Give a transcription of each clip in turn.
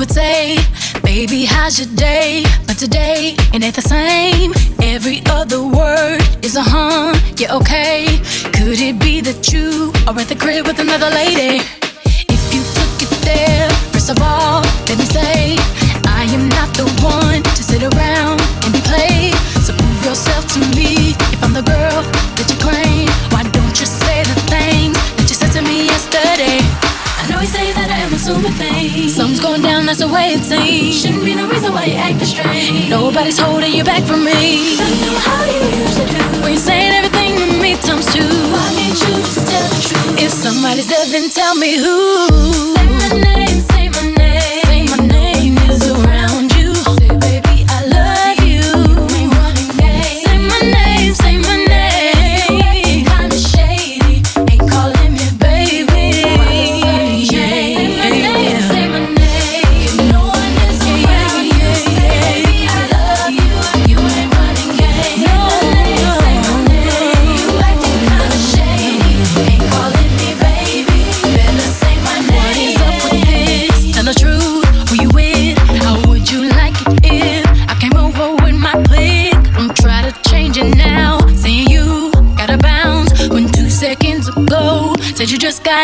would say, Baby, how's your day? But today, it ain't the same. Every other word is a huh, yeah, okay. Could it be that you are at the crib with another lady? If you took it there, first of all, let me say, I am not the one to sit around I things. Something's going down, that's the way it seems. Shouldn't be no reason why you acting strange. Nobody's holding you back from me. I know how you used to do. When you're saying everything to me times two. Why can't you just tell the truth? If somebody's there, then tell me who. Say my name, say my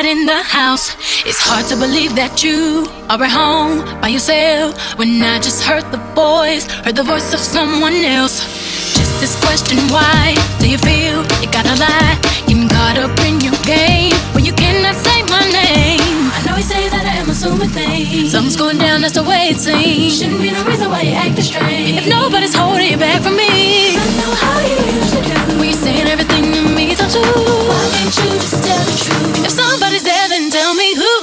in the house. It's hard to believe that you are at home by yourself when I just heard the voice, heard the voice of someone else. Just this question, why do you feel you gotta lie? Getting caught up in your game when you cannot say my name. I know you say that I am assuming things. Something's going down, that's the way it seems. Shouldn't be no reason why you acting strange. If nobody's holding you back from me, I know how you used to do. You're saying everything it's too. Why can't you just tell the truth? If somebody's there, then tell me who.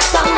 Any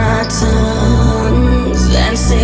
our tongues and silver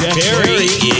Jeff.